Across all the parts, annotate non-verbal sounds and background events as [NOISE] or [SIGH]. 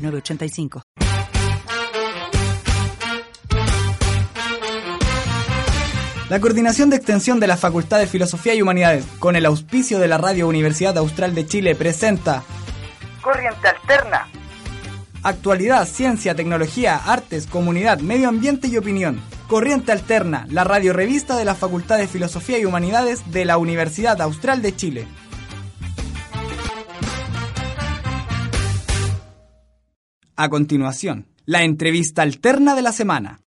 906985. La Coordinación de Extensión de la Facultad de Filosofía y Humanidades, con el auspicio de la Radio Universidad Austral de Chile, presenta Corriente Alterna. Actualidad, ciencia, tecnología, artes, comunidad, medio ambiente y opinión. Corriente Alterna, la radio revista de la Facultad de Filosofía y Humanidades de la Universidad Austral de Chile. A continuación, la entrevista alterna de la semana.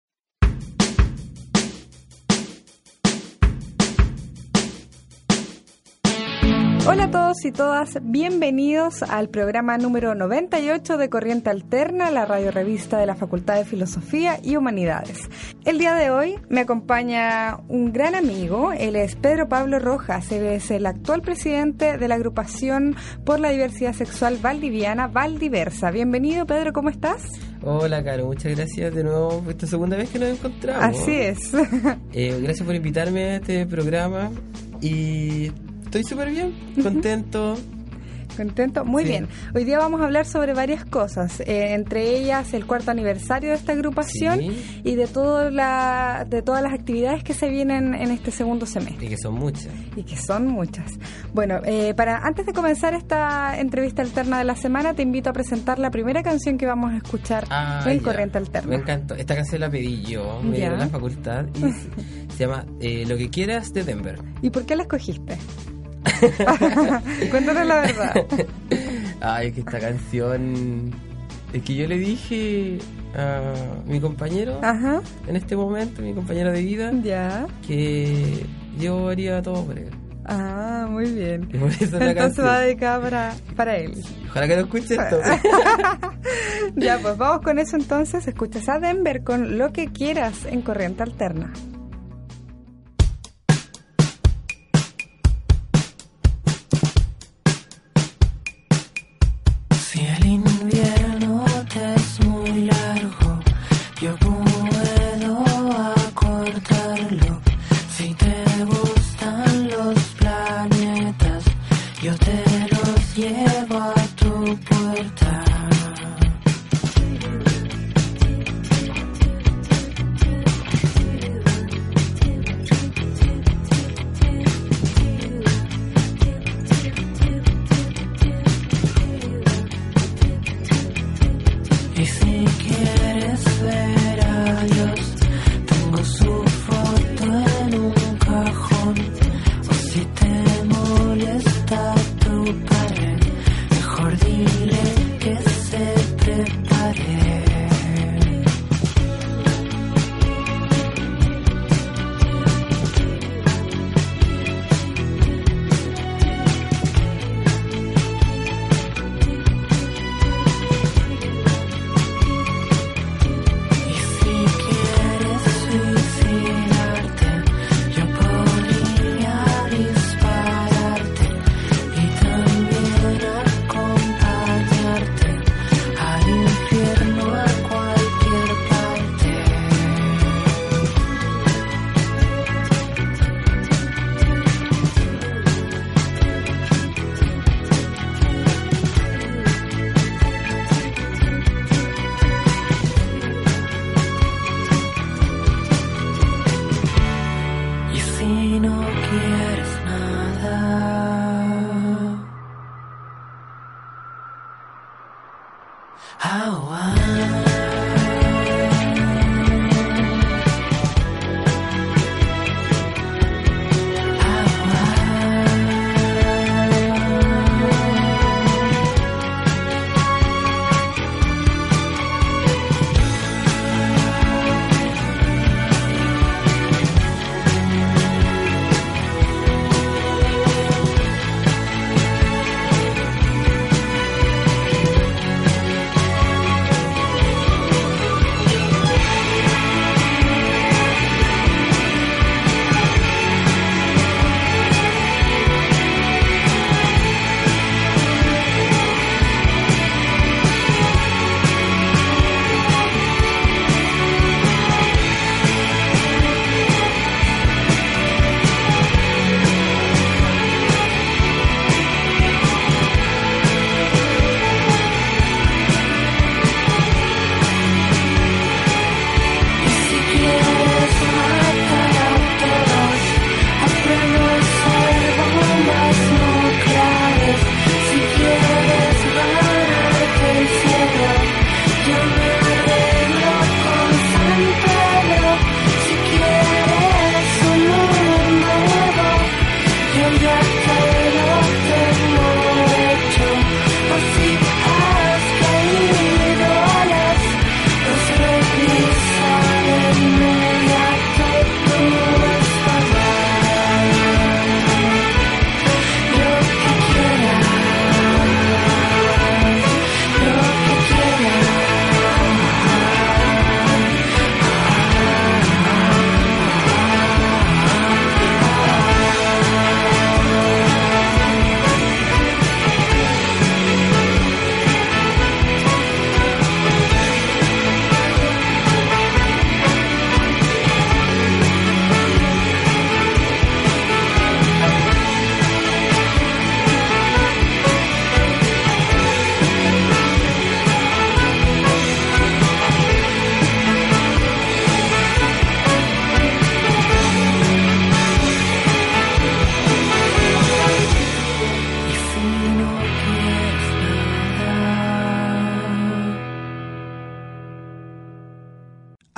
Hola a todos y todas, bienvenidos al programa número 98 de Corriente Alterna, la radio revista de la Facultad de Filosofía y Humanidades. El día de hoy me acompaña un gran amigo, él es Pedro Pablo Rojas, él es el actual presidente de la agrupación por la diversidad sexual valdiviana Valdiversa. Bienvenido Pedro, ¿cómo estás? Hola, Caro, muchas gracias de nuevo. Esta segunda vez que nos encontramos. Así es. Eh, gracias por invitarme a este programa y estoy súper bien, contento. Contento, muy Sí. bien. Hoy día vamos a hablar sobre varias cosas, eh, entre ellas el cuarto aniversario de esta agrupación Sí. y de todo la, de todas las actividades que se vienen en este segundo semestre Y que son muchas. y que son muchas. Bueno, eh, para antes de comenzar esta entrevista alterna de la semana, te invito a presentar la primera canción que vamos a escuchar Ah, en ya. Corriente Alterna. Me encantó. Esta canción la pedí yo, me dieron la facultad y se, [LAUGHS] se llama eh, Lo que quieras de Denver. ¿Y por qué la escogiste? [LAUGHS] Cuéntanos la verdad. Ay, que esta canción. Es que yo le dije a mi compañero Ajá, en este momento, mi compañero de vida, ya. que yo haría todo por él. Ah, muy bien. Entonces va dedicada para, para él. Ojalá que no escuche esto. [LAUGHS] Ya, pues vamos con eso entonces. Escuchas a Denver con lo que quieras en Corriente Alterna.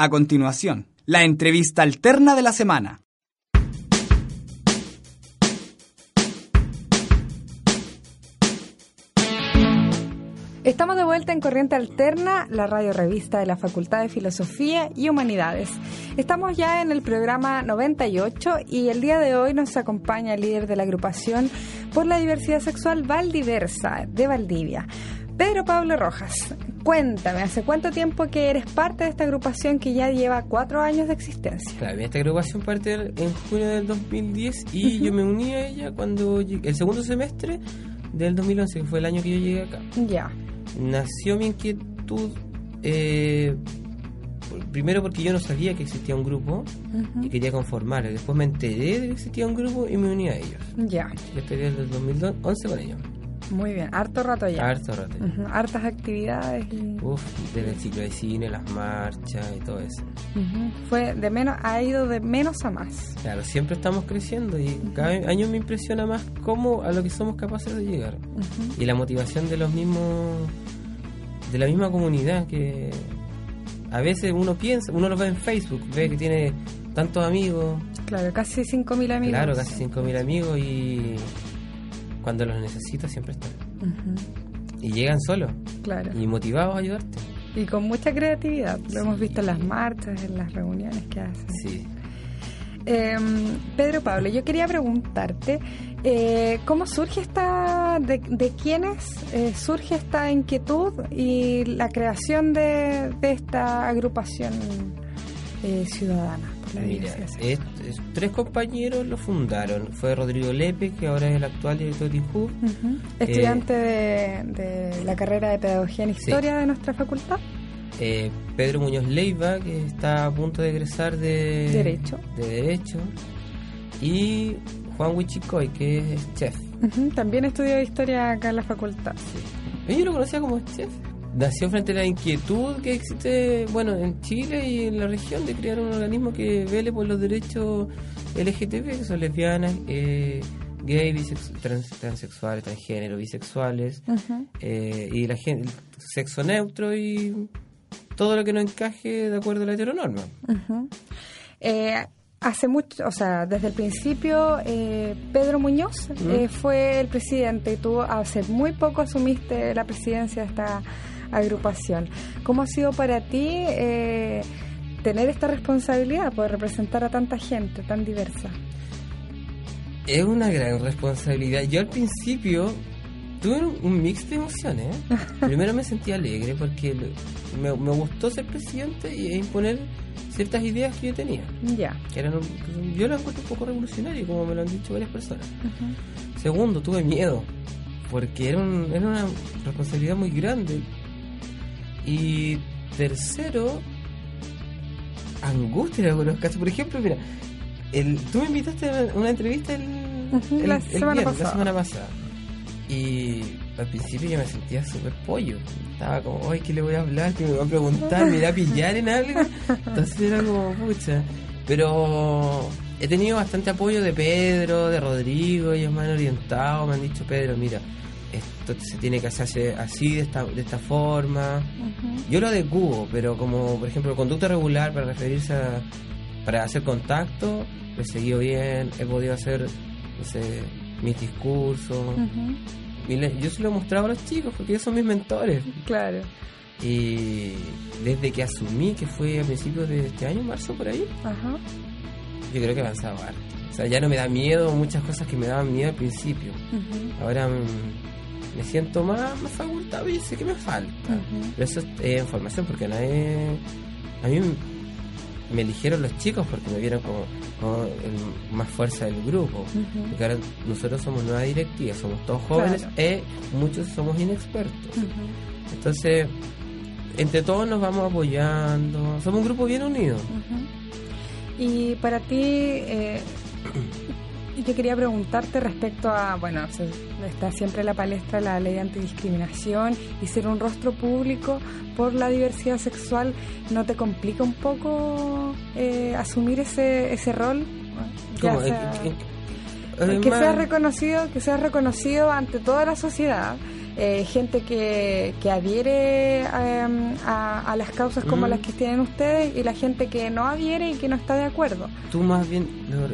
A continuación, la entrevista alterna de la semana. Estamos de vuelta en Corriente Alterna, la radio revista de la Facultad de Filosofía y Humanidades. Estamos ya en el programa 98 y el día de hoy nos acompaña el líder de la agrupación por la diversidad sexual Valdiversa de Valdivia, Pedro Pablo Rojas. Cuéntame, ¿hace cuánto tiempo que eres parte de esta agrupación que ya lleva cuatro años de existencia? Claro, esta agrupación parte en junio del 2010 y yo me uní a ella cuando llegué- el segundo semestre del 2011, que fue el año que yo llegué acá. Ya. Nació mi inquietud eh, primero porque yo no sabía que existía un grupo y quería conformar. Después me enteré de que existía un grupo y me uní a ellos. Ya. Yo estoy desde el 2011 con ellos. Muy bien. Harto rato ya. Harto rato. Ujú, Hartas actividades y Uf, desde el ciclo de cine, las marchas y todo eso. fue de menos, ha ido de menos a más. Claro, siempre estamos creciendo y cada año me impresiona más cómo a lo que somos capaces de llegar. Y la motivación de los mismos, de la misma comunidad que a veces uno piensa, uno lo ve en Facebook, ve que tiene tantos amigos, Claro, casi 5.000 amigos. claro, casi 5.000 amigos y cuando los necesitas siempre están. Y llegan solos Claro. y motivados a ayudarte. Y con mucha creatividad. Lo hemos visto en las marchas, en las reuniones que hacen. Sí. Eh, Pedro Pablo, yo quería preguntarte, eh, ¿cómo surge esta, de, de quiénes eh, surge esta inquietud y la creación de, de esta agrupación eh, ciudadana? Mira, es- es- tres compañeros lo fundaron. Fue Rodrigo Lepe, que ahora es el actual director de INJU. Ujú. Estudiante de, de la carrera de Pedagogía en Historia de nuestra facultad. eh, Pedro Muñoz Leiva, que está a punto de egresar de Derecho. de Derecho, y Juan Huichicoy, que es chef. También estudió Historia acá en la facultad. Yo lo conocía como chef. Nació frente a la inquietud que existe, bueno, en Chile y en la región de crear un organismo que vele por los derechos LGTB, que son lesbianas, eh, gay, trans- transexuales, transgénero, bisexuales, eh, y la gente, sexo neutro y todo lo que no encaje de acuerdo a la heteronorma. Eh, hace mucho, o sea, desde el principio, eh, Pedro Muñoz eh, fue el presidente. Y tú hace muy poco asumiste la presidencia de esta agrupación. ¿Cómo ha sido para ti eh, tener esta responsabilidad, poder representar a tanta gente tan diversa? Es una gran responsabilidad. Yo al principio tuve un, mix de emociones. [LAUGHS] Primero me sentí alegre porque lo- me, me gustó ser presidente y- e imponer ciertas ideas que yo tenía. Ya. Que eran, yo las encuentro un poco revolucionario, como me lo han dicho varias personas. Segundo, tuve miedo porque era, un- era una responsabilidad muy grande. Y tercero, angustia en algunos casos. Por ejemplo, mira, el, tú me invitaste a una entrevista el, la el semana viernes, pasada. la semana pasada. Y al principio yo me sentía súper pollo. Estaba como, ay, ¿qué le voy a hablar? ¿Qué me va a preguntar? ¿Me irá a pillar en algo? Entonces era como, pucha. Pero he tenido bastante apoyo de Pedro, de Rodrigo, ellos me han orientado, me han dicho, Pedro, mira, esto se tiene que hacer así, de esta, de esta forma. Yo lo adecuo, pero como, por ejemplo, conducta regular para referirse a, para hacer contacto, lo he seguido bien, he podido hacer, no sé, mis discursos. Y le- yo se lo he mostrado a los chicos porque ellos son mis mentores. Claro. Y desde que asumí que fue a principios de este año, marzo por ahí, Ajá. yo creo que he avanzado harto. O sea, ya no me da miedo muchas cosas que me daban miedo al principio. Ahora mm, me siento más, más facultado y sé que me falta. Pero eso es eh, información porque nadie... A mí me eligieron los chicos porque me vieron como, como el más fuerza del grupo. Porque ahora nosotros somos nueva directiva, somos todos jóvenes Claro. e muchos somos inexpertos. Entonces, entre todos nos vamos apoyando. Somos un grupo bien unido. Y para ti, eh, yo quería preguntarte respecto a, bueno, está siempre en la palestra la ley de antidiscriminación y ser un rostro público por la diversidad sexual, ¿no te complica un poco eh, asumir ese, ese rol? Ya Como, sea- que más- sea reconocido, que sea reconocido ante toda la sociedad eh, gente que, que adhiere em, a, a las causas como Mm. las que tienen ustedes y la gente que no adhiere y que no está de acuerdo. ¿Tú más bien lo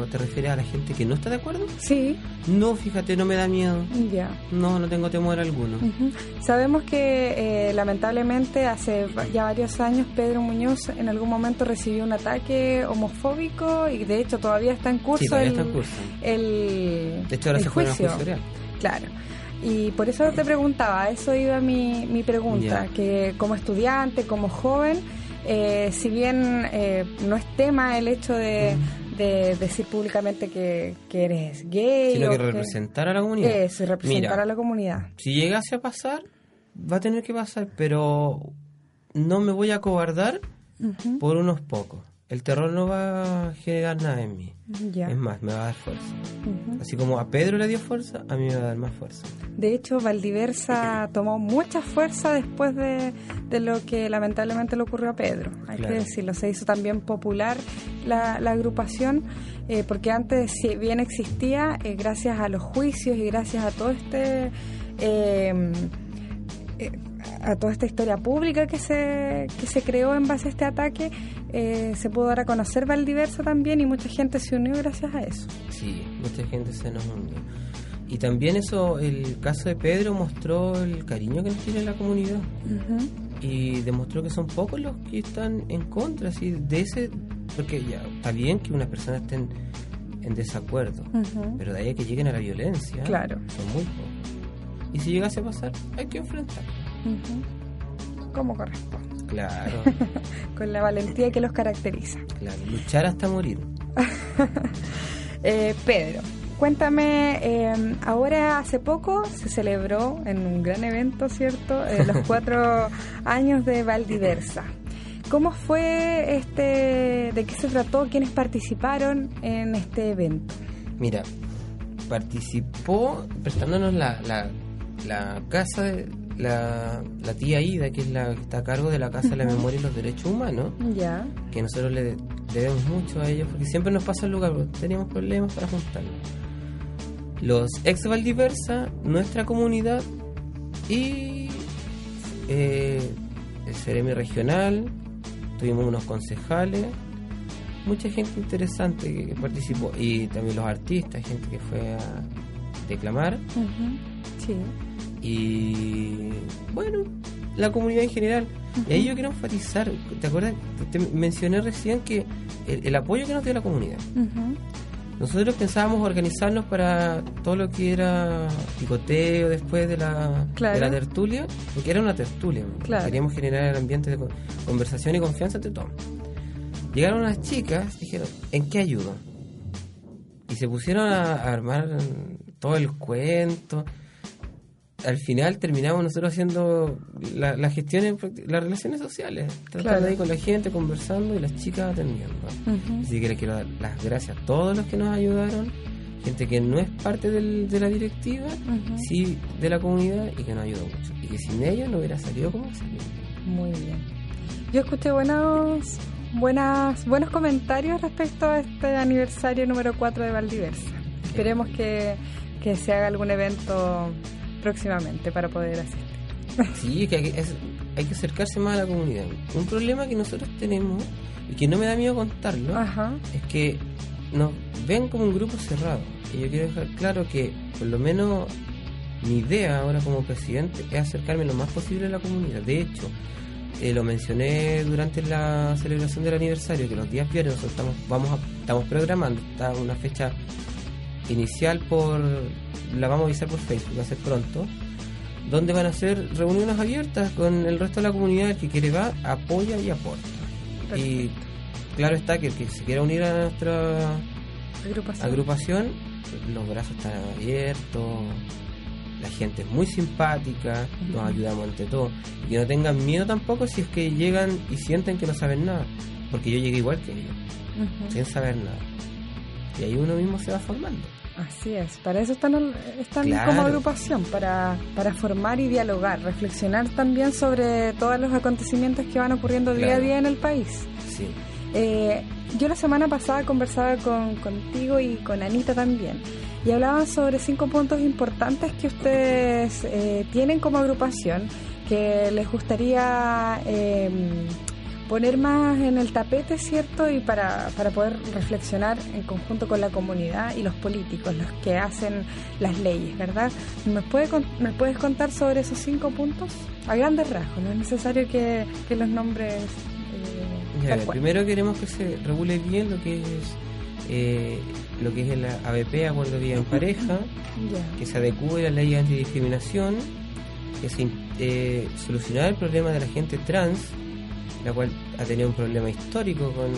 lo- te refieres a la gente que no está de acuerdo? Sí, No, fíjate, no me da miedo. ya. No, no tengo temor alguno. Ujú. Sabemos que eh, lamentablemente hace ya varios años Pedro Muñoz en algún momento recibió un ataque homofóbico y de hecho todavía está en curso Sí, todavía el, está en curso. el, De hecho, ahora el se juega juicio. real. Claro. Y por eso te preguntaba, eso iba mi, mi pregunta, que como estudiante, como joven, eh, si bien eh, no es tema el hecho de, de decir públicamente que, que eres gay, Sino o que representar a la comunidad. Eso, y representar Mira, a la comunidad. Si llegase a pasar, va a tener que pasar, pero no me voy a cobardar por unos pocos. El terror no va a generar nada en mí. Ya. Es más, me va a dar fuerza. Así como a Pedro le dio fuerza, a mí me va a dar más fuerza. De hecho, Valdiversa tomó mucha fuerza después de, de lo que lamentablemente le ocurrió a Pedro. Hay Claro. que decirlo, se hizo también popular la, la agrupación, eh, porque antes, si bien existía, eh, gracias a los juicios y gracias a todo este... eh, a toda esta historia pública que se, que se creó en base a este ataque, eh, se pudo dar a conocer Valdiversa también y mucha gente se unió gracias a eso. Sí, mucha gente se nos unió. Y también eso, el caso de Pedro mostró el cariño que nos tiene la comunidad. Ujú. y demostró que son pocos los que están en contra así de ese porque ya está bien que unas personas estén en desacuerdo pero de ahí a que lleguen a la violencia Claro. son muy pocos y si llegase a pasar hay que enfrentarlo Ujú. Como corresponde. claro [LAUGHS] con la valentía que los caracteriza. claro luchar hasta morir [LAUGHS] Eh, Pedro, cuéntame, eh, ahora hace poco se celebró en un gran evento, ¿cierto? Eh, los [LAUGHS] cuatro años de Valdiversa. ¿Cómo fue este, de qué se trató, quiénes participaron en este evento? mira participó prestándonos la, la, la casa de la, la tía Ida que es la que está a cargo de la casa de la memoria y los derechos humanos Ya. que nosotros le debemos mucho a ellos porque siempre nos pasa el lugar, pero teníamos problemas para juntarlos. Los ex Valdiversa, nuestra comunidad y eh, el Ceremi regional, tuvimos unos concejales, mucha gente interesante que participó y también los artistas, gente que fue a declamar. Sí. Y bueno, la comunidad en general. Y ahí yo quiero enfatizar, ¿te acuerdas? Te mencioné recién que el, el apoyo que nos dio la comunidad. Nosotros pensábamos organizarnos para todo lo que era picoteo después de la, Claro. de la tertulia, porque era una tertulia. Claro. Queríamos generar el ambiente de co- conversación y confianza entre todos. Llegaron unas chicas, dijeron, ¿en qué ayudo? Y se pusieron a, a armar todo el cuento. Al final terminamos nosotros haciendo la- las gestiones, las relaciones sociales, tratando Claro. ahí con la gente, conversando y las chicas atendiendo. Así que le quiero dar las gracias a todos los que nos ayudaron, gente que no es parte del- de la directiva, sí de la comunidad y que nos ayudó mucho. Y que sin ellos no hubiera salido como salió. Muy bien. Yo escuché buenos, buenas, buenos comentarios respecto a este aniversario número 4 de Valdiversa. Esperemos que, que se haga algún evento próximamente para poder asistir. Sí, que hay, que- es- hay que acercarse más a la comunidad. Un problema que nosotros tenemos y que no me da miedo contarlo Ajá. es que nos ven como un grupo cerrado. Y yo quiero dejar claro que por lo menos mi idea ahora como presidente es acercarme lo más posible a la comunidad. De hecho, eh, lo mencioné durante la celebración del aniversario, que los días viernes nosotros estamos, vamos a- estamos programando, está una fecha inicial por, la vamos a avisar por Facebook, va a ser pronto, donde van a ser reuniones abiertas con el resto de la comunidad, que quiere va, apoya y aporta. Y claro está que el que se quiera unir a nuestra Agrupación. agrupación, los brazos están abiertos, la gente es muy simpática, nos ayudamos entre todos. Y que no tengan miedo tampoco si es que llegan y sienten que no saben nada, porque yo llegué igual que ellos, sin saber nada. Y ahí uno mismo se va formando. Así es, para eso están, están Claro. como agrupación, para, para formar y dialogar, reflexionar también sobre todos los acontecimientos que van ocurriendo día a día en el país. Sí. Eh, yo la semana pasada conversaba con, contigo y con Anita también y hablaban sobre cinco puntos importantes que ustedes eh, tienen como agrupación que les gustaría eh, poner más en el tapete, ¿cierto? Y para, para poder reflexionar en conjunto con la comunidad y los políticos, los que hacen las leyes, ¿verdad? ¿Me, puede, me puedes contar sobre esos cinco puntos? A grandes rasgos, no es necesario que, que los nombres... eh, Ya, primero queremos que se regule bien lo que es eh, lo que es el ABP, Acuerdo de Vida en Pareja, que se adecue a la ley de antidiscriminación, que se eh, solucionar el problema de la gente trans, la cual ha tenido un problema histórico con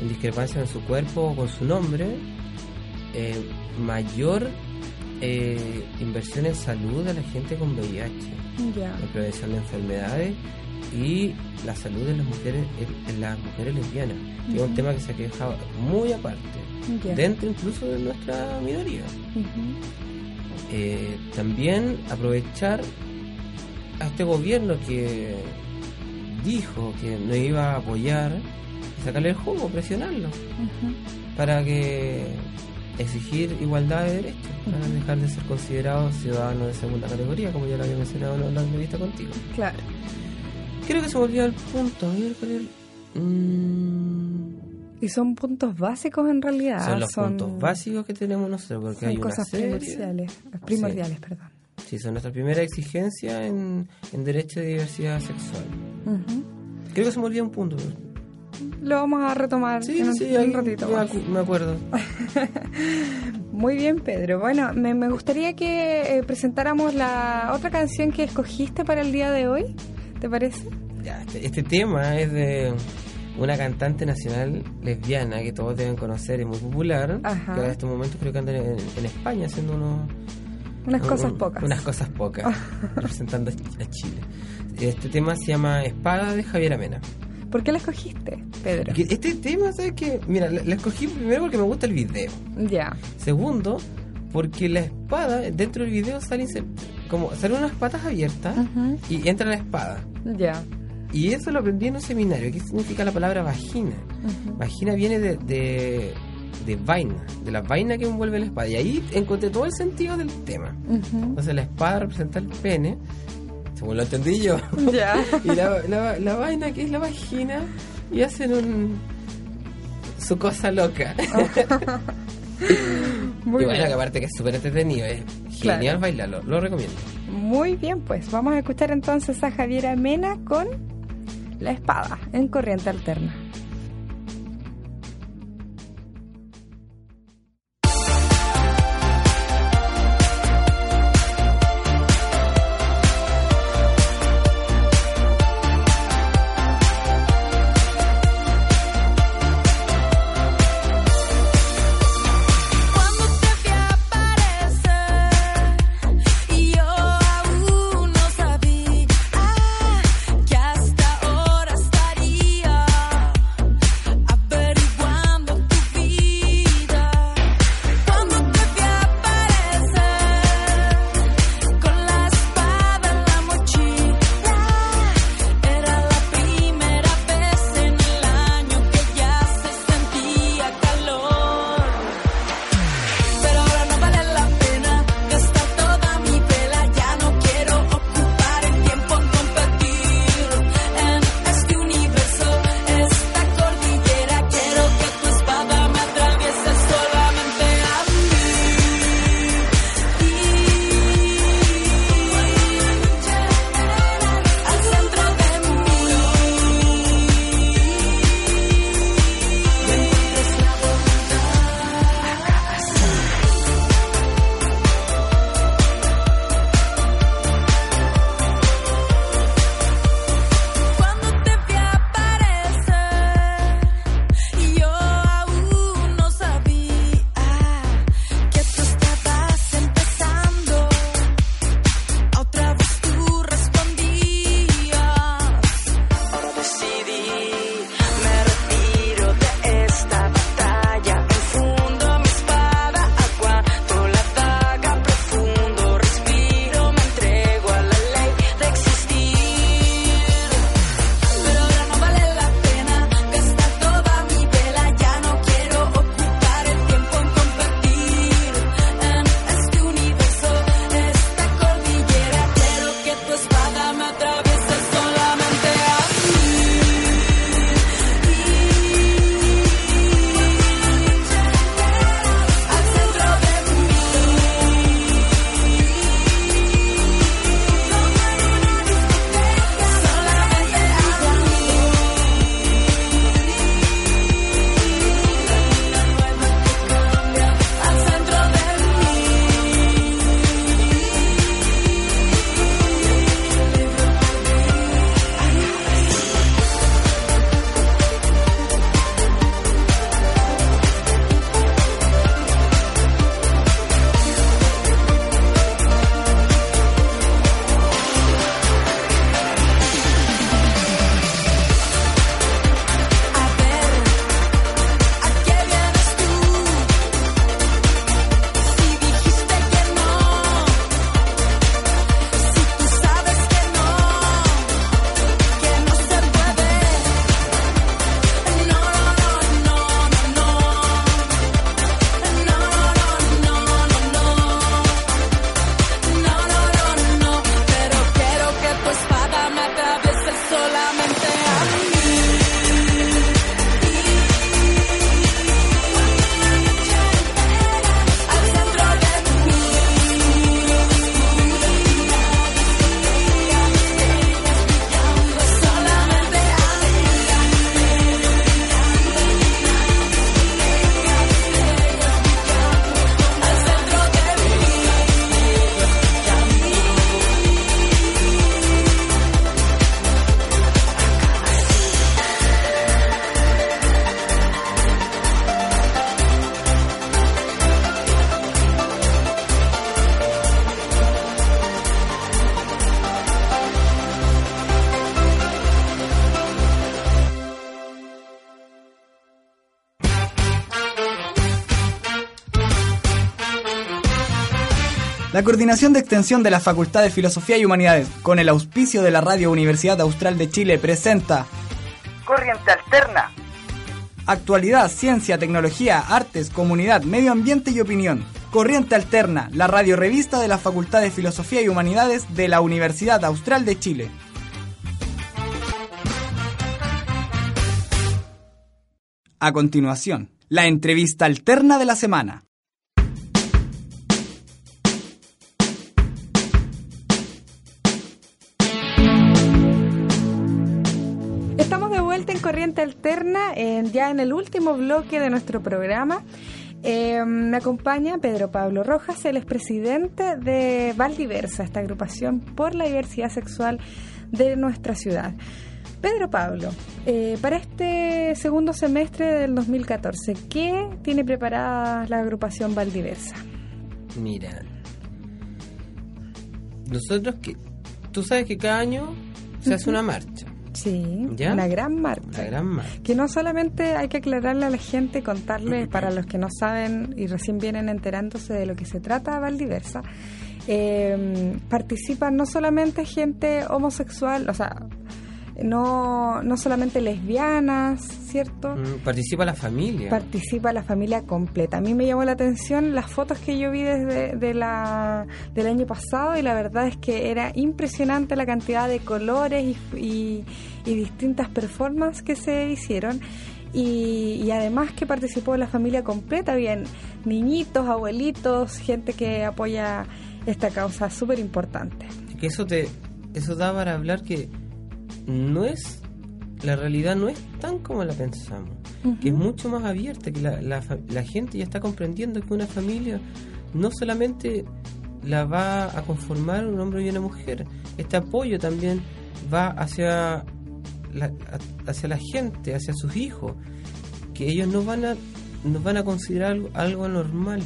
en discrepancia en su cuerpo o con su nombre, eh, mayor eh, inversión en salud a la gente con VIH, Ya. en prevención de enfermedades y la salud de las mujeres en, las mujeres lesbianas, que es un tema que se ha quejado muy aparte, dentro incluso de nuestra minoría. Eh, también aprovechar a este gobierno que dijo que no iba a apoyar y sacarle el jugo, presionarlo para que exigir igualdad de derechos, para dejar de ser considerados ciudadanos de segunda categoría, como ya lo había mencionado en la entrevista contigo. Claro. Creo que se me olvidó el punto. A ver, ¿cuál es el- Mm, Y son puntos básicos en realidad. son los puntos básicos que tenemos nosotros, porque son hay cosas serie. primordiales, primordiales, perdón. Sí, son nuestra primera exigencia en, en derecho de diversidad sexual. Creo que se me olvidó un punto. Lo vamos a retomar Sí, en un, sí, en un ahí ratito me, más. acu- me acuerdo. [LAUGHS] Muy bien, Pedro. Bueno, me, me gustaría que eh, presentáramos la otra canción que escogiste para el día de hoy. ¿Te parece? Ya, este, este tema es de una cantante nacional lesbiana que todos deben conocer, es muy popular. Ajá. Que en estos momentos creo que anda en, en España haciendo unos, Unas un- cosas un- pocas. Unas cosas pocas, [LAUGHS] representando a Ch- a Chile. Este tema se llama Espada de Javier Amena. ¿Por qué la escogiste, Pedro? Porque este tema, ¿sabes qué? Mira, la, la escogí primero porque me gusta el video. Ya. Segundo, porque la espada, dentro del video salen como salen unas patas abiertas y entra la espada. Ya. Y eso lo aprendí en un seminario. ¿Qué significa la palabra vagina? Vagina viene de, de, de vaina, de la vaina que envuelve la espada. Y ahí encontré todo el sentido del tema. Entonces la espada representa el pene, según lo entendí yo. [LAUGHS] Ya. [LAUGHS] y la, la, la vaina que es la vagina y hacen un su cosa loca. [LAUGHS] Muy y bueno, bien. que aparte que es súper entretenido, es Claro. genial bailarlo, lo recomiendo. Muy bien, pues vamos a escuchar entonces a Javiera Mena con La Espada en Corriente Alterna. Coordinación de Extensión de la Facultad de Filosofía y Humanidades, con el auspicio de la Radio Universidad Austral de Chile, presenta Corriente Alterna. Actualidad, ciencia, tecnología, artes, comunidad, medio ambiente y opinión. Corriente Alterna, la radio revista de la Facultad de Filosofía y Humanidades de la Universidad Austral de Chile. A continuación, la entrevista alterna de la semana. Corriente Alterna, en- ya en el último bloque de nuestro programa. Eh, me acompaña Pedro Pablo Rojas, él es presidente de Valdiversa, esta agrupación por la diversidad sexual de nuestra ciudad. Pedro Pablo, eh, para este segundo semestre del 2014, ¿qué tiene preparada la agrupación Valdiversa? Mira, nosotros que. Tú sabes que cada año se hace una marcha, Sí, ¿Ya? una gran marcha. la gran marcha. Que no solamente hay que aclararle a la gente, contarle para los que no saben y recién vienen enterándose de lo que se trata Valdiversa, eh, participan no solamente gente homosexual, o sea, no, no solamente lesbianas, ¿cierto? Mm, Participa la familia. Participa la familia completa. A mí me llamó la atención las fotos que yo vi desde de la, del año pasado y la verdad es que era impresionante la cantidad de colores y, y- y distintas performances que se hicieron. Y, y además que participó la familia completa, bien niñitos, abuelitos, gente que apoya esta causa súper importante. que eso te eso da para hablar que no es la realidad no es tan como la pensamos que es mucho más abierta que la, la, la gente ya está comprendiendo que una familia no solamente la va a conformar un hombre y una mujer este apoyo también va hacia la, hacia la gente hacia sus hijos que ellos no van a no van a considerar algo, algo normal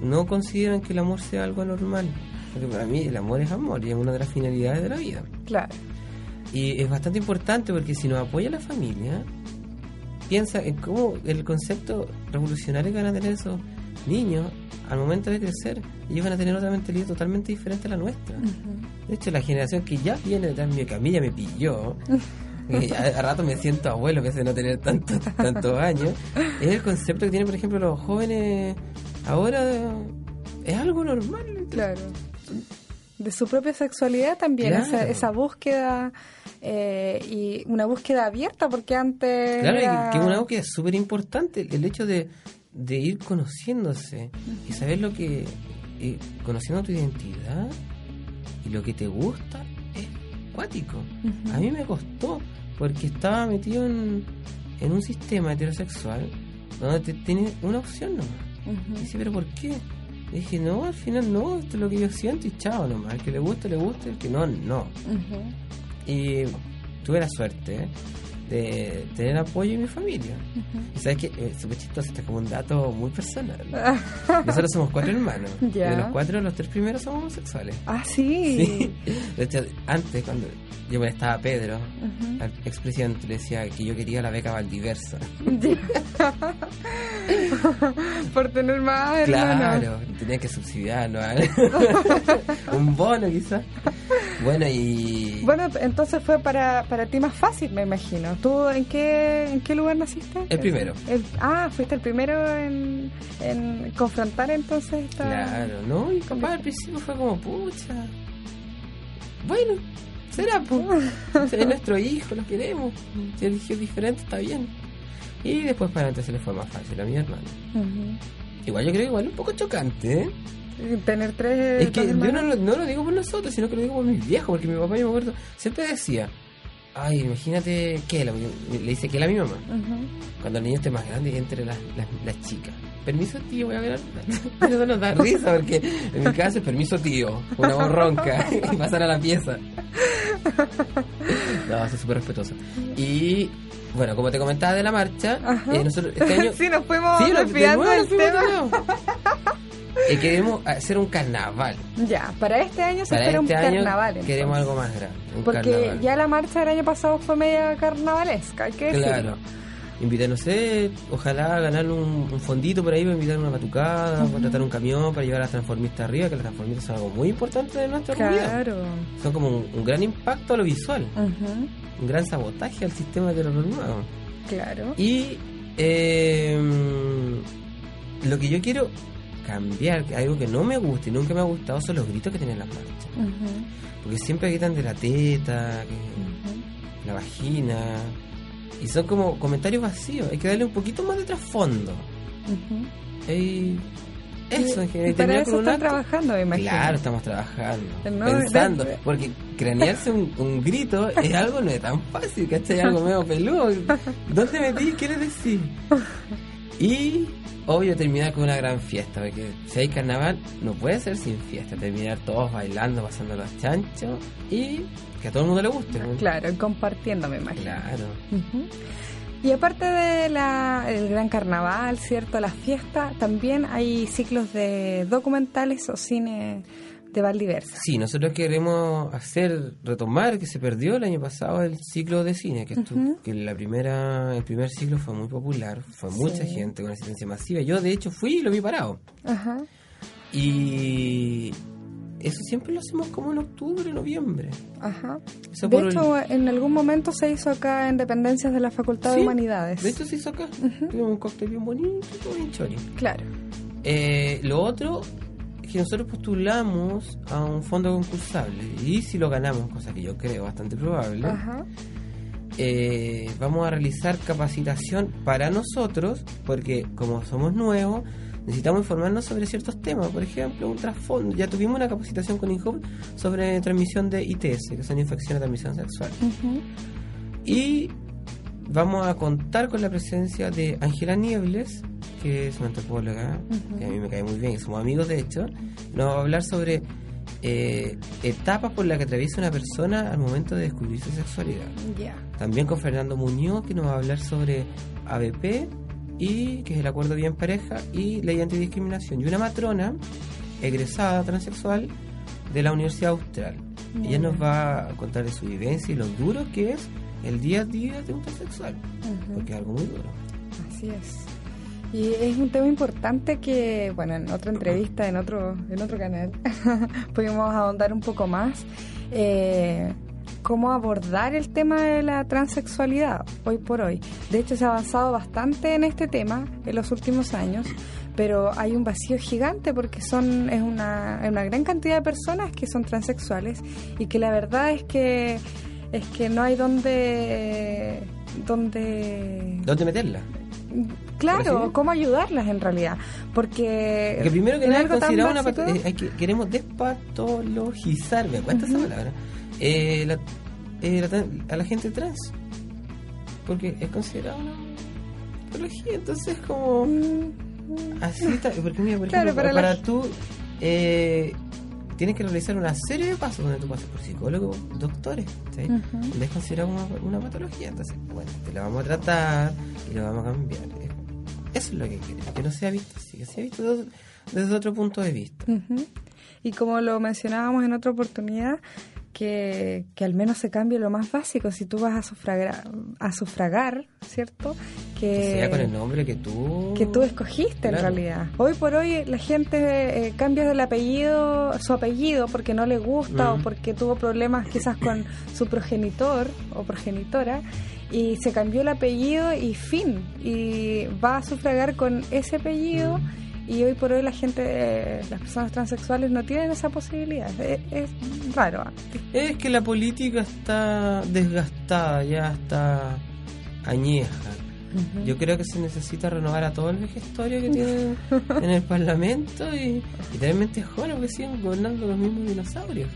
no consideran que el amor sea algo normal. Porque para mí el amor es amor y es una de las finalidades de la vida. Claro. Y es bastante importante porque si nos apoya la familia, piensa en cómo el concepto revolucionario que van a tener esos niños al momento de crecer, ellos van a tener otra mentalidad totalmente diferente a la nuestra. De hecho, la generación que ya viene detrás mío, que a mí ya me pilló, [LAUGHS] que a, a rato me siento abuelo, pese a no tener tantos tantos años, es el concepto que tienen, por ejemplo, los jóvenes ahora. Es algo normal. Claro. De su propia sexualidad también, Claro. esa, esa búsqueda eh, y una búsqueda abierta, porque antes. Claro, y era- que es una búsqueda súper importante, el hecho de, de ir conociéndose y saber lo que, eh, conociendo tu identidad y lo que te gusta, es cuático. A mí me costó, porque estaba metido en, en un sistema heterosexual donde te tienes una opción nomás. Y dice, pero ¿por qué? Y dije, no, al final no, esto es lo que yo siento y chao nomás. El que le guste, le guste, el que no, no. Y tuve la suerte. De tener apoyo en mi familia. Y sabes que es súper chistoso, esto es como un dato muy personal. [LAUGHS] Nosotros somos cuatro hermanos. [LAUGHS] Y de los cuatro, los tres primeros somos homosexuales. Ah, sí. Sí. De hecho, antes, cuando yo molestaba a Pedro, Ujú. al expresidente, le decía que yo quería la beca Valdiversa. [LAUGHS] Por tener más hermanos. Claro, tenía que subsidiarnos. ¿eh? un bono, quizás. Bueno, y. Bueno, entonces fue para, para ti más fácil, me imagino. ¿Tú en qué, en qué lugar naciste? El primero. El- ah, fuiste el primero en, en confrontar entonces esta... Claro, ¿no? Y capaz al principio fue como, pucha. Bueno, será, pues. [LAUGHS] Es nuestro hijo, lo queremos. Si eligió diferente, está bien. Y después para adelante se le fue más fácil a mi hermano. Igual yo creo que igual un poco chocante, ¿eh? Tener tres... Es que yo no, no lo digo por nosotros, sino que lo digo por mis viejos, porque mi papá, yo me acuerdo, siempre decía, ay, imagínate que le dice que a mi mamá, cuando el niño esté más grande y entre las, las chicas. Permiso tío, voy a ver. [LAUGHS] Eso nos da [LAUGHS] risa porque en mi caso es permiso tío, una voz ronca [LAUGHS] y pasar a la pieza. No, soy súper respetuoso. Y bueno, como te comentaba de la marcha, eh, nosotros este año. sí, nos fuimos Sí, nos- desviando del tema. Eh, queremos hacer un carnaval. Ya, para este año se Para espera este un año carnaval. queremos algo más grande. Un Porque carnaval. ya la marcha del año pasado fue media carnavalesca, hay que decirlo. Claro. invitar, no sé, ojalá ganar un, un fondito por ahí para invitar una batucada, contratar un camión para llevar a las transformistas arriba, que las transformistas son algo muy importante de nuestra comunidad. Claro. Son como un, un gran impacto a lo visual, un gran sabotaje al sistema nuevo. Claro. Y eh, lo que yo quiero cambiar, algo que no me gusta y nunca me ha gustado, son los gritos que tienen las marchas. Porque siempre gritan de la teta, que la vagina. Y son como comentarios vacíos. Hay que darle un poquito más de trasfondo. Hay- Eso, en Y general. para terminar eso están acto- trabajando, me imagino. Claro, estamos trabajando. No, pensando. de- Porque cranearse un, un grito es algo no es tan fácil, ¿cachai? Algo medio peludo. [LAUGHS] ¿Dónde metí? ¿Qué les decir? [LAUGHS] Y obvio terminar con una gran fiesta, porque si hay carnaval no puede ser sin fiesta. Terminar todos bailando, pasando los chanchos y que a todo el mundo le guste. ¿no? Claro, y compartiendo, me imagino. Claro. Y aparte del gran carnaval, ¿cierto? La fiesta, también hay ciclos de documentales o cine de Valdiversa. Sí, nosotros queremos hacer, retomar que se perdió el año pasado el ciclo de cine, que, Ujú. que la primera, el primer ciclo fue muy popular, fue mucha gente con asistencia masiva. Yo de hecho fui y lo vi parado. Ajá. Y eso siempre lo hacemos como en octubre, noviembre. Ajá. Eso De el- hecho, en algún momento se hizo acá en Dependencias de la Facultad de Humanidades. De hecho se hizo acá. Tuvimos un cóctel bien bonito, todo bien chori. Claro. Eh, lo otro que nosotros postulamos a un fondo concursable y si lo ganamos, cosa que yo creo bastante probable, Ajá. eh, vamos a realizar capacitación para nosotros, porque como somos nuevos, necesitamos informarnos sobre ciertos temas. Por ejemplo, un trasfondo. Ya tuvimos una capacitación con INHOP sobre transmisión de ITS, que son infecciones de transmisión sexual. Y vamos a contar con la presencia de Ángela Niebles, que es una antropóloga, Ujú. que a mí me cae muy bien, somos amigos de hecho. Nos va a hablar sobre eh, etapas por las que atraviesa una persona al momento de descubrir su sexualidad. Ya. También con Fernando Muñoz, que nos va a hablar sobre ABP, y que es el acuerdo bien pareja, y ley antidiscriminación. Y una matrona egresada transexual de la Universidad Austral. Muy Ella nos va a contar de su vivencia y lo duro que es el día a día de un transexual, porque es algo muy duro. Así es. Y es un tema importante que, bueno, en otra entrevista, en otro, en otro canal, [LAUGHS] pudimos ahondar un poco más. eh, cómo abordar el tema de la transexualidad hoy por hoy. De hecho, se ha avanzado bastante en este tema en los últimos años, pero hay un vacío gigante porque son es una, una gran cantidad de personas que son transexuales y que la verdad es que es que no hay donde donde ¿Dónde meterla? Claro, cómo ayudarlas en realidad. Porque. Porque primero que nada, consideramos una pato- eh, hay que, queremos despatologizar, me cuesta esa palabra, eh, la- eh, la a la gente trans. Porque es considerada una patología, entonces como... Mm, Así está, porque mira, por Claro, ejemplo, para para, la- tú eh, tienes que realizar una serie de pasos donde tú pasas por psicólogos, doctores, ¿sí? Ujú. donde es considerado una, una patología. Entonces, bueno, te la vamos a tratar y lo vamos a cambiar. Es- Eso es lo que queremos, que no sea visto así, que sea visto desde, desde otro punto de vista. ujú. Y como lo mencionábamos en otra oportunidad, que, que al menos se cambie lo más básico. Si tú vas a sufragar, a sufragar ¿cierto? Que sea con el nombre que tú... que tú escogiste en realidad. Hoy por hoy la gente eh, cambia el apellido, su apellido porque no le gusta o porque tuvo problemas quizás con su progenitor o progenitora y se cambió el apellido y fin. Y va a sufragar con ese apellido. Y hoy por hoy la gente, las personas transexuales no tienen esa posibilidad. Es, es raro. ¿ah? Es que la política está desgastada, ya está añeja. Yo creo que se necesita renovar a todo el vejestorio que tienen [LAUGHS] en el Parlamento y literalmente jóvenes porque siguen gobernando los mismos dinosaurios.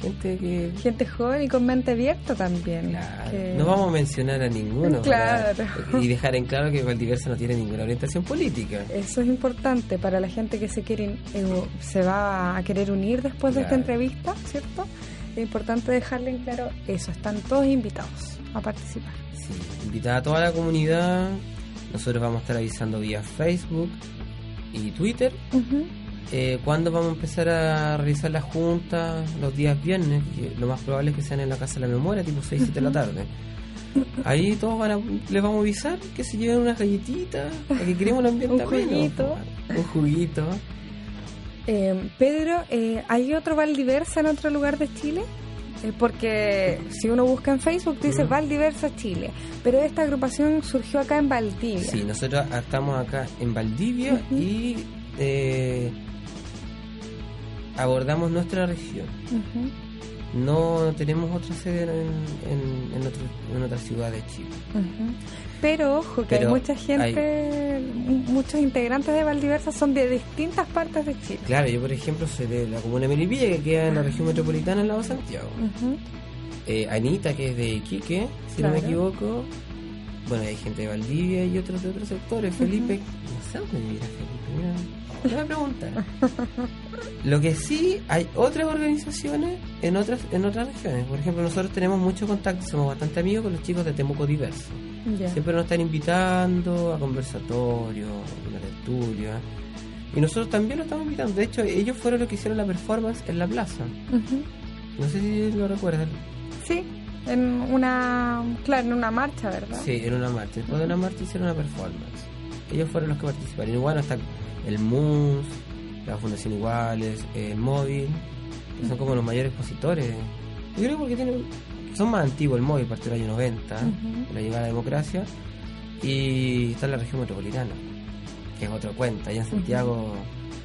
Gente que... Gente joven y con mente abierta también. Claro, que- No vamos a mencionar a ninguno. Claro. y dejar en claro que Valdiversa no tiene ninguna orientación política. Eso es importante para la gente que se quiere eh, se va a querer unir después de esta entrevista, ¿cierto? Es importante dejarle en claro eso. Están todos invitados a participar. Sí, invitada a toda la comunidad. Nosotros vamos a estar avisando vía Facebook y Twitter. Eh, ¿Cuándo vamos a empezar a realizar las juntas? Los días viernes. lo más probable es que sean en la Casa de la Memoria, tipo 6, 7 de la tarde. Ahí todos van a, les vamos a avisar que se lleven unas galletitas, que queremos [LAUGHS] un ambiente Un juguito. po. Un juguito. Eh, Pedro, eh, ¿hay otro Valdiversa en otro lugar de Chile? Eh, porque si uno busca en Facebook dice Ujú. Valdiversa Chile, pero esta agrupación surgió acá en Valdivia. Sí, nosotros estamos acá en Valdivia y eh, abordamos nuestra región. Ujú, No tenemos otra sede en, en, en otro- en otra ciudad de Chile. Pero ojo, que Pero hay mucha gente, mu- muchos integrantes de Valdiversa son de distintas partes de Chile. Claro, yo por ejemplo soy de la comuna de Melipilla, que queda en la región metropolitana al lado de Santiago. Eh, Anita, que es de Iquique, si no me equivoco. Bueno, hay gente de Valdivia y otros de otros sectores. Felipe, no sé dónde vivirá Felipe. mira, le voy a preguntar. Lo que sí, hay otras organizaciones en otras en otras regiones. Por ejemplo, nosotros tenemos mucho contacto, somos bastante amigos con los chicos de Temuco Diverso. Siempre nos están invitando a conversatorios, a tertulia. Y nosotros también los estamos invitando. De hecho, ellos fueron los que hicieron la performance en la plaza. Ujú. No sé si lo recuerdan. Sí, en una, claro, en una marcha, ¿verdad? Sí, en una marcha. Después de una marcha hicieron una performance. Ellos fueron los que participaron. Y bueno, está el MUS, la Fundación Iguales, el Móvil, que son como los mayores expositores. Yo creo porque tienen, son más antiguos. El Móvil partió del año 90, Ujú. la llegada a la democracia. Y está en la región metropolitana, que es otra cuenta. Allá en Santiago,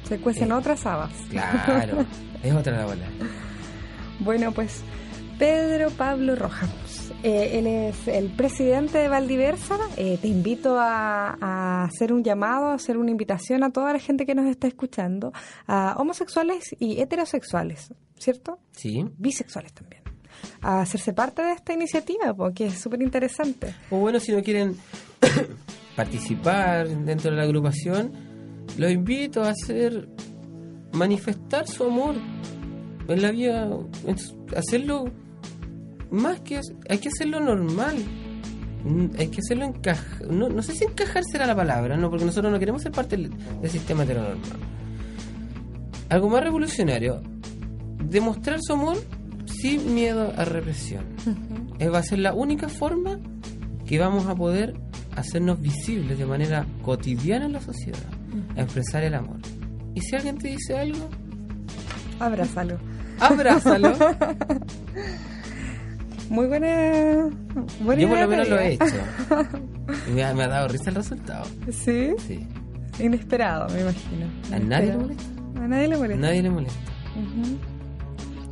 Se cuecen Eh. otras habas. claro, [LAUGHS] es otra la bola. Bueno, pues Pedro Pablo Rojas. Eh, él es el presidente de Valdiversa. Eh, te invito a, a hacer un llamado, a hacer una invitación a toda la gente que nos está escuchando, a homosexuales y heterosexuales, ¿cierto? Sí. Bisexuales también. A hacerse parte de esta iniciativa, porque es súper interesante. O bueno, si no quieren [COUGHS] participar dentro de la agrupación, los invito a hacer, manifestar su amor en la vida, hacerlo más que, hay que hacerlo normal. Mm, Hay que hacerlo encajar. No, no sé si encajar será la palabra, no, porque nosotros no queremos ser parte del, del sistema heteronormal. Algo más revolucionario, demostrar su amor sin miedo a represión. Eh, va a ser la única forma que vamos a poder hacernos visibles de manera cotidiana en la sociedad, a expresar el amor. Y si alguien te dice algo, Abrázalo. abrázalo. [LAUGHS] Muy buena. buena Yo por lo menos lo he hecho. [LAUGHS] Y me ha, me ha dado risa el resultado. Sí, Sí. inesperado, me imagino. A nadie le molesta. A nadie le molesta. Nadie le molesta.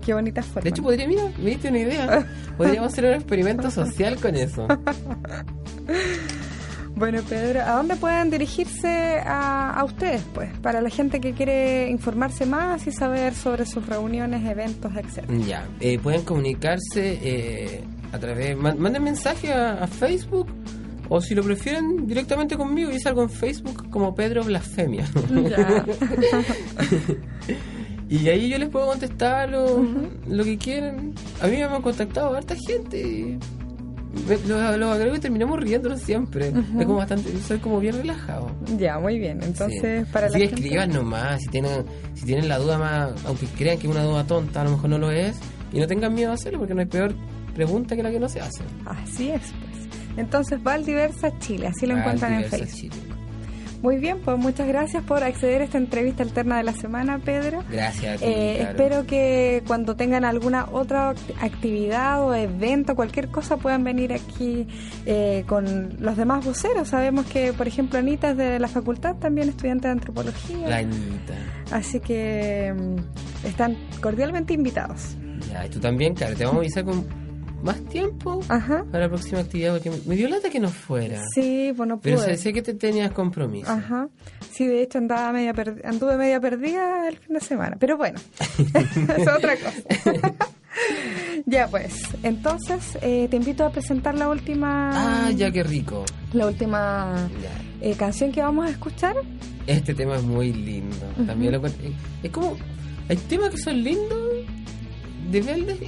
Qué bonita forma. De hecho, podría, mira, me diste una idea. [LAUGHS] Podríamos hacer un experimento social con eso. [LAUGHS] Bueno, Pedro, ¿a dónde pueden dirigirse a, a ustedes, pues? Para la gente que quiere informarse más y saber sobre sus reuniones, eventos, etcétera. Ya, eh, pueden comunicarse eh, a través, man- manden mensaje a, a Facebook o si lo prefieren directamente conmigo, yo salgo en Facebook como Pedro Blasfemia. Ya. [LAUGHS] y ahí yo les puedo contestar lo, lo que quieran. A mí me han contactado harta gente. Los, los agrego y terminamos riéndonos siempre. Es como bastante, soy como bien relajado. ya, muy bien. Entonces, Sí. para Así la gente... escriban nomás, si tienen, si tienen la duda más, aunque crean que es una duda tonta, a lo mejor no lo es, y no tengan miedo a hacerlo, porque no hay peor pregunta que la que no se hace. Así es, pues. Entonces, Valdiversa Chile, así lo encuentran en Facebook. Chile. Muy bien, pues muchas gracias por acceder a esta entrevista alterna de la semana, Pedro. Gracias a ti, Eh, espero que cuando tengan alguna otra act- actividad o evento, cualquier cosa, puedan venir aquí eh, con los demás voceros. Sabemos que, por ejemplo, Anita es de la facultad, también estudiante de antropología. La Anita. Así que mm, están cordialmente invitados. Ya, y tú también, claro, te vamos a avisar con más tiempo Ajá. para la próxima actividad, porque me- dio lata que no fuera. Sí, pues no Pero pude. sé que te tenías compromiso. Ajá. Sí, de hecho andaba media per- anduve media perdida el fin de semana. Pero bueno, [LAUGHS] es otra cosa. [LAUGHS] ya pues, entonces eh, te invito a presentar la última Ah, ya qué rico. la última eh, canción que vamos a escuchar. Este tema es muy lindo. También lo encuentro- Es como. Hay temas que son lindos, rebeldes.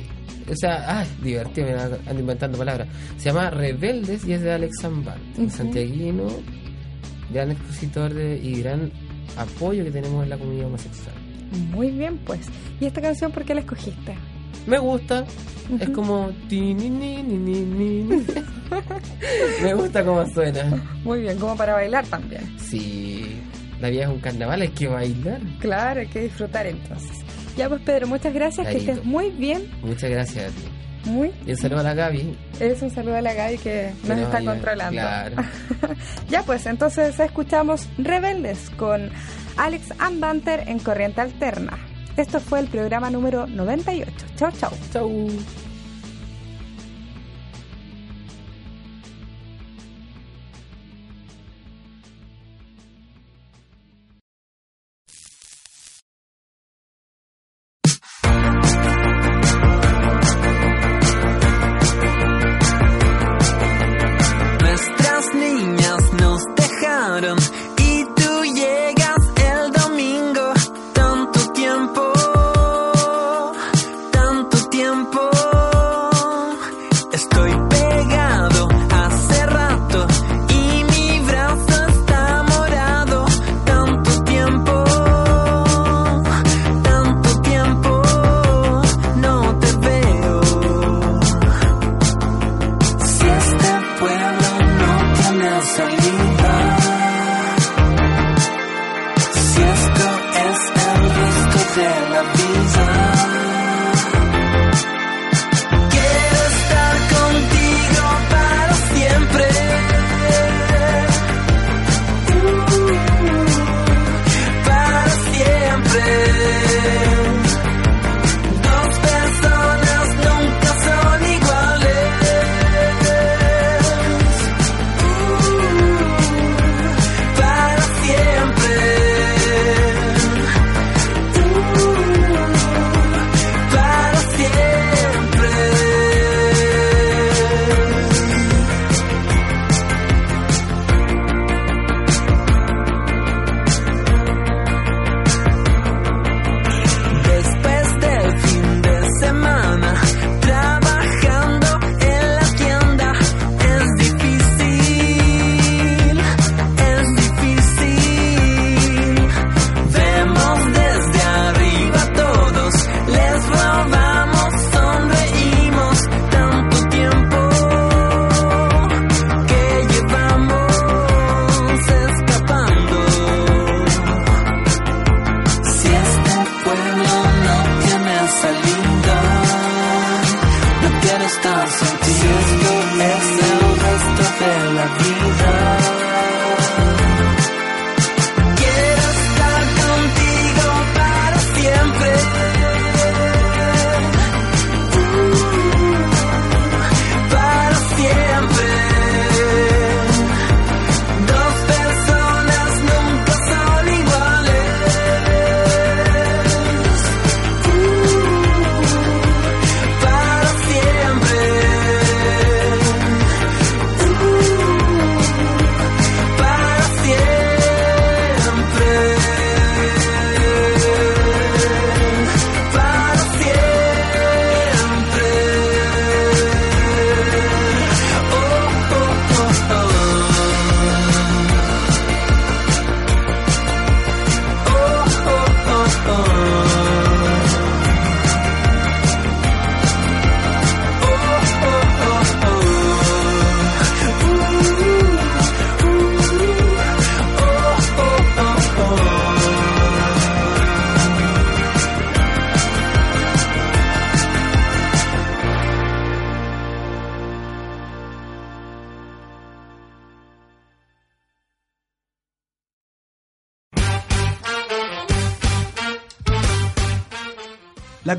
O sea, ah, divertido, me ando inventando palabras. Se llama Rebeldes y es de Alex Zambant, un Ujú. santiaguino, gran expositor de, y gran apoyo que tenemos en la comunidad homosexual. Muy bien, pues. ¿Y esta canción por qué la escogiste? Me gusta, es como. ti, ni, ni, ni, ni, ni. Me gusta cómo suena. Muy bien, como para bailar también. Sí, la vida es un carnaval, hay que bailar. Claro, hay que disfrutar entonces. Ya pues Pedro, muchas gracias, que estés muy bien, Muchas gracias a ti. muy. Y un saludo a la Gaby. Es un saludo a la Gaby que nos está controlando. Claro. [LAUGHS] ya pues, entonces escuchamos Rebeldes con Alex Ambanter en Corriente Alterna. Esto fue el programa número 98. Chau, chau. Chau.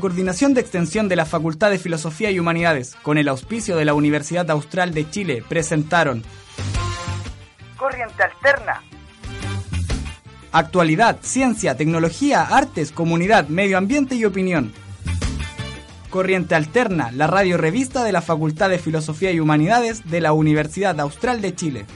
Coordinación de Extensión de la Facultad de Filosofía y Humanidades, con el auspicio de la Universidad Austral de Chile, presentaron Corriente Alterna. Actualidad, Ciencia, Tecnología, Artes, Comunidad, Medio Ambiente y Opinión. Corriente Alterna, la radio revista de la Facultad de Filosofía y Humanidades de la Universidad Austral de Chile.